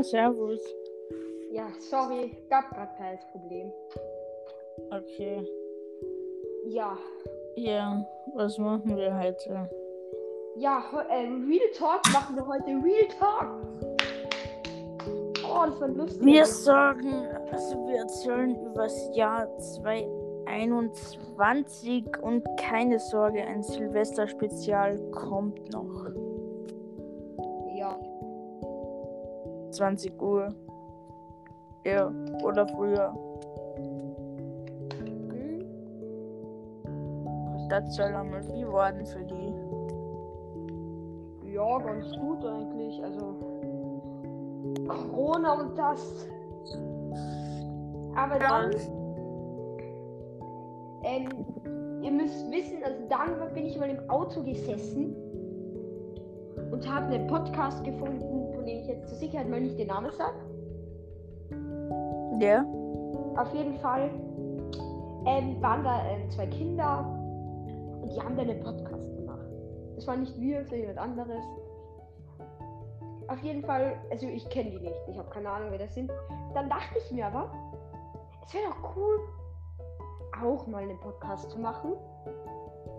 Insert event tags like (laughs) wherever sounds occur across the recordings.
Ja, servus. Ja, sorry, gab gerade kleines Problem. Okay. Ja, Ja, was machen wir heute? ja, ähm, Real Talk machen wir heute. Real Talk. Oh, das war lustig. Wir sagen, also wir erzählen über das Jahr 2021 und keine Sorge, ein Silvester-Spezial kommt noch. 20 Uhr. Ja, oder früher. hm? Das soll einmal wie worden für die. ja, ganz gut eigentlich. Also Corona und das. Aber dann, ähm, ihr müsst wissen, also dann bin ich mal im Auto gesessen und habe einen Podcast gefunden, von dem ich jetzt zur Sicherheit mal nicht den Namen sage. Ja? Auf jeden Fall ähm, waren da ähm, zwei Kinder und die haben da einen Podcast gemacht. Das war nicht wir, sondern jemand anderes. Auf jeden Fall, also ich kenne die nicht, ich habe keine Ahnung, wer das sind. Dann dachte ich mir aber, es wäre doch cool, auch mal einen Podcast zu machen.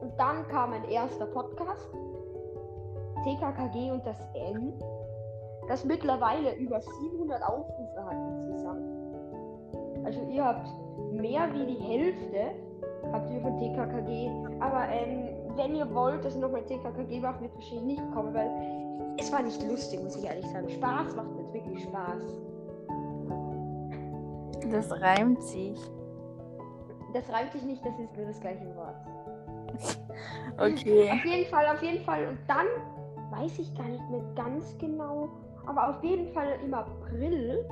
Und dann kam mein erster Podcast, TKKG und das N, das mittlerweile über 700 Aufrufe hat insgesamt. Also ihr habt mehr wie die Hälfte habt ihr von TKKG. Aber ähm, wenn ihr wollt, dass ich nochmal TKKG mache, wird wahrscheinlich nicht kommen, weil es war nicht lustig, muss ich ehrlich sagen. Spaß macht jetzt wirklich Spaß. Das reimt sich. Das reimt sich nicht, das ist nur das gleiche Wort. (laughs) Okay. Auf jeden Fall, auf jeden Fall. Und dann weiß ich gar nicht mehr ganz genau, aber auf jeden Fall im April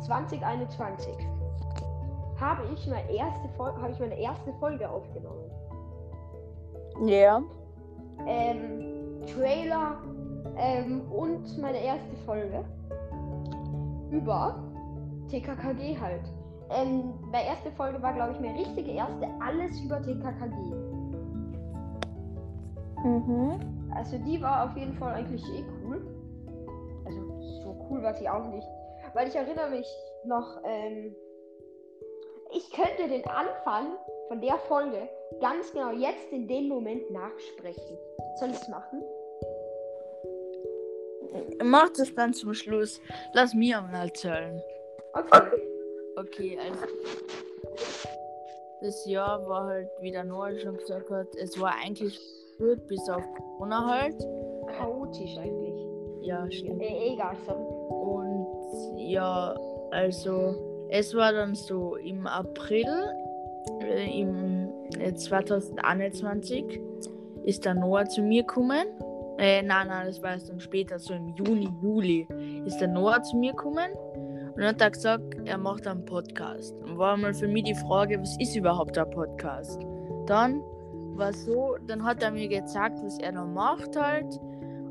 2021 habe ich, meine erste Fol habe ich meine erste Folge aufgenommen. Ja. ähm, Trailer ähm, und meine erste Folge über TKKG halt. Ähm, meine erste Folge war, glaube ich, meine richtige erste, alles über TKKG. Mhm. Also die war auf jeden Fall eigentlich eh cool. Also so cool war sie auch nicht. Weil ich erinnere mich noch, ähm, ich könnte den Anfang von der Folge ganz genau jetzt in dem Moment nachsprechen. Soll ich es machen? Mach das dann zum Schluss. Lass mir mal erzählen. Okay. Okay, also. Das Jahr war halt, wie der Noah schon gesagt hat, es war eigentlich gut, bis auf Corona halt. Chaotisch eigentlich. Ja, stimmt. Äh, egal, sorry. Und ja, also, es war dann so im April, äh, im äh, 2021, ist der Noah zu mir gekommen. Äh, nein, nein, das war erst dann später, so im Juni, Juli, ist der Noah zu mir gekommen und hat er gesagt, er macht einen Podcast. Und war mal für mich die Frage, was ist überhaupt ein Podcast? Dann war so, dann hat er mir gezeigt, was er noch macht halt.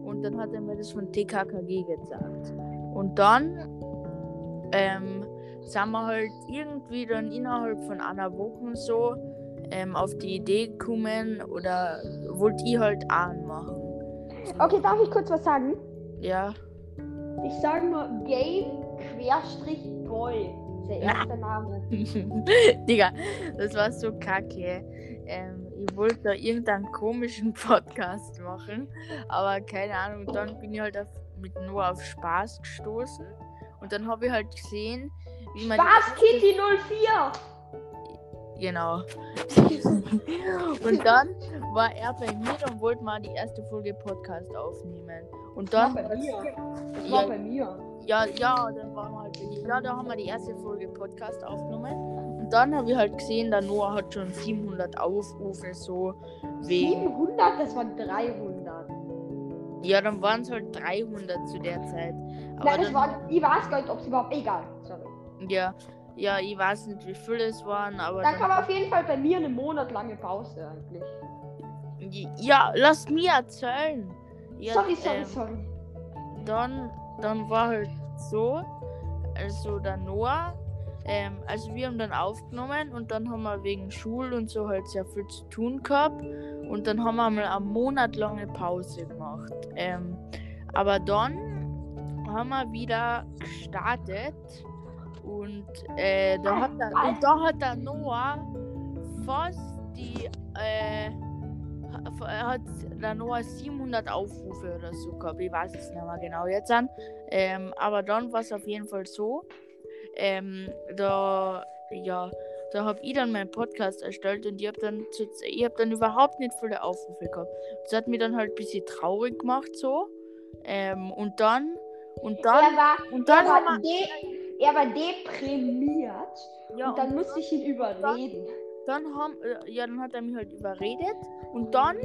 Und dann hat er mir das von TKKG gezeigt. Und dann ähm, sind wir halt irgendwie dann innerhalb von einer Woche so ähm, auf die Idee gekommen oder wollte ich halt auch machen. Okay, darf ich kurz was sagen? Ja. Ich sage nur Game Querstrich Boy. Der erste Name. (laughs) Digga, das war so kacke. Ähm, ich wollte da irgendeinen komischen (laughs) Podcast machen, aber keine Ahnung. Dann bin ich halt auf, mit nur auf Spaß gestoßen und dann habe ich halt gesehen, wie man. erste- Kitty 04? Genau. (laughs) und dann war er bei mir und wollte mal die erste Folge Podcast aufnehmen. Und dann. Das war bei mir. Das Ja. war bei mir. Ja, ja, dann waren wir halt bei dir. Ja, da haben wir die erste Folge Podcast aufgenommen. Dann habe ich halt gesehen, der Noah hat schon 700 Aufrufe, so wegen. 700? Das waren 300. Ja, dann waren es halt 300 zu der Zeit. Aber Nein, das waren. Ich weiß gar nicht, ob es überhaupt. Egal, sorry. ja, ja, ich weiß nicht, wie viele es waren, aber. Dann dann- kam auf jeden Fall bei mir eine monatlange Pause eigentlich. ja, lass mir erzählen. Ja, sorry, sorry, ähm, sorry. dann, dann war halt so, also der Noah, ähm, also wir haben dann aufgenommen und dann haben wir wegen Schul und so halt sehr viel zu tun gehabt und dann haben wir mal eine monatlange Pause gemacht. Ähm, aber dann haben wir wieder gestartet. Und, äh, da, hat der, und da hat der Noah fast die. Äh, ha- hat der Noah 700 Aufrufe oder so gehabt. Ich weiß es nicht mehr genau jetzt an. Ähm, aber dann war es auf jeden Fall so. Ähm, da, ja, da habe ich dann meinen Podcast erstellt und ich habe dann, ich hab dann überhaupt nicht viele Aufrufe gehabt. Das hat mich dann halt ein bisschen traurig gemacht so. Ähm, und dann, und Er dann, war, und er dann war, haben wir, de, er war deprimiert ja, und dann musste ich ihn überreden. Dann haben, äh, ja, dann hat er mich halt überredet und dann,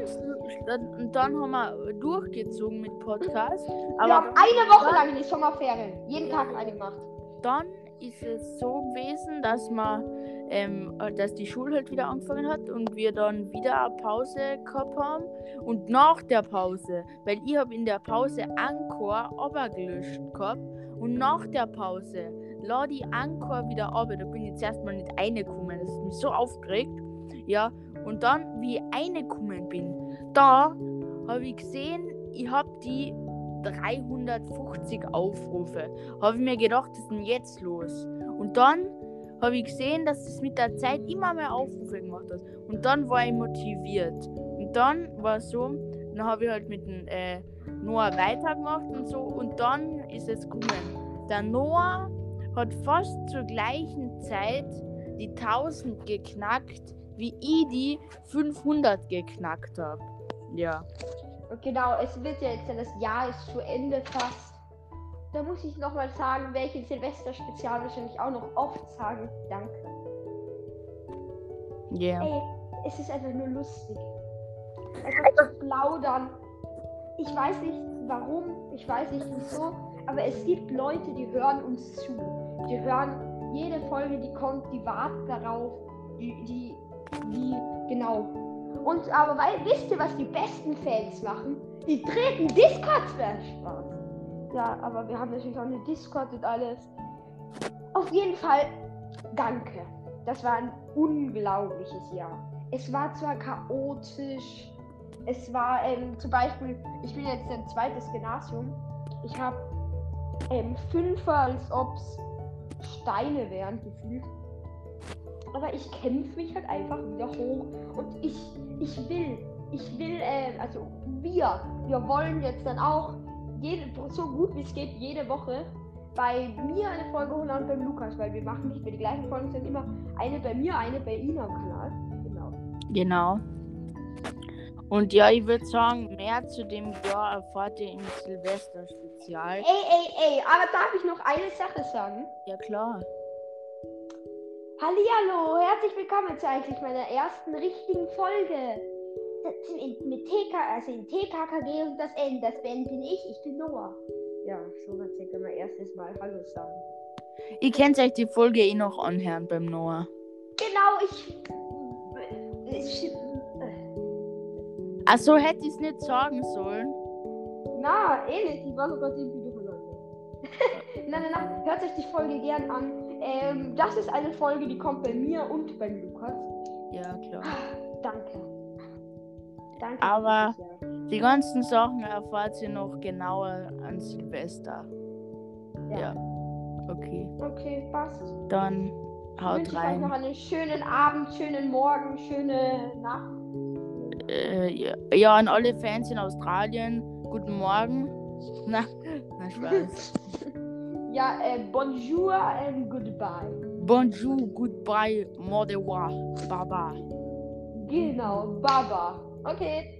und dann haben wir durchgezogen mit Podcast. Wir Aber haben eine Woche lang in die Sommerferien jeden Tag eine gemacht. dann ist es so gewesen, dass man, ähm, äh, dass die Schule halt wieder angefangen hat und wir dann wieder eine Pause gehabt haben. Und nach der Pause, weil ich habe in der Pause Anchor gelöscht gehabt und nach der Pause lade ich Anchor wieder ab. Da bin ich jetzt erstmal nicht reingekommen. Das ist mich so aufgeregt. Ja, und dann, wie ich reingekommen bin, da habe ich gesehen, ich habe die 350 Aufrufe. Habe ich mir gedacht, was ist denn jetzt los? Und dann habe ich gesehen, dass es mit der Zeit immer mehr Aufrufe gemacht hat. Und dann war ich motiviert. Und dann war es so, dann habe ich halt mit dem äh, Noah weitergemacht und so. Und dann ist es gekommen. Der Noah hat fast zur gleichen Zeit die 1000 geknackt, wie ich die 500 geknackt habe. Ja. Und genau, es wird ja jetzt, das Jahr ist zu Ende fast. Da muss ich nochmal sagen, welche Silvester-Spezial wahrscheinlich auch noch oft sagen. Danke. Ja. Ey, es ist einfach nur lustig. Einfach zu plaudern. Ich weiß nicht warum, ich weiß nicht wieso, aber es gibt Leute, die hören uns zu. Die hören jede Folge, die kommt, die warten darauf. Die, die, die, genau. Und aber weil, wisst ihr, was die besten Fans machen? Die treten Discord Spaß. Ja, aber wir haben natürlich auch eine Discord und alles. Auf jeden Fall, danke. Das war ein unglaubliches Jahr. Es war zwar chaotisch, es war ähm, zum Beispiel, ich bin jetzt ein zweites Gymnasium. Ich habe ähm, Fünfer, als ob es Steine wären gefühlt. Aber ich kämpfe mich halt einfach wieder hoch und ich, ich will, ich will, äh, also wir, wir wollen jetzt dann auch jede, so gut wie es geht jede Woche bei mir eine Folge holen und beim Lukas, weil wir machen nicht mehr die gleichen Folgen, sondern immer eine bei mir, eine bei ihm am Kanal. Genau. Genau. Und ja, ich würde sagen, mehr zu dem Jahr erfahrt ihr im Silvester-Spezial. Ey, ey, ey, aber darf ich noch eine Sache sagen? Ja, klar. Hallihallo, herzlich willkommen zu eigentlich meiner ersten richtigen Folge. Das in, mit TK, also in TKKG und das N, das Ben bin ich, ich bin Noah. Ja, so wird circa mein erstes Mal Hallo sagen. Ihr könnt euch die Folge eh noch anhören beim Noah. Genau, ich. ich Achso, hätte ich es nicht sagen sollen. na, eh nicht, ich war sogar 10 Minuten lang. nein, nein, nein, hört euch die Folge gern an. Ähm, das ist eine Folge, die kommt bei mir und beim Lukas. Ja, klar. Danke. Danke. Aber-. Die ganzen Sachen erfahrt ihr noch genauer an Silvester. Ja. Okay, Okay, passt. dann Ich haut wünsche euch noch rein. einen schönen Abend, schönen Morgen, schöne Nacht. Äh, ja, ja, an alle Fans in Australien, guten Morgen. (laughs) Na, na Spaß. (laughs) Ja, äh, bonjour and goodbye. Bonjour, goodbye, Modewa, Baba. Genau, Baba. Okay.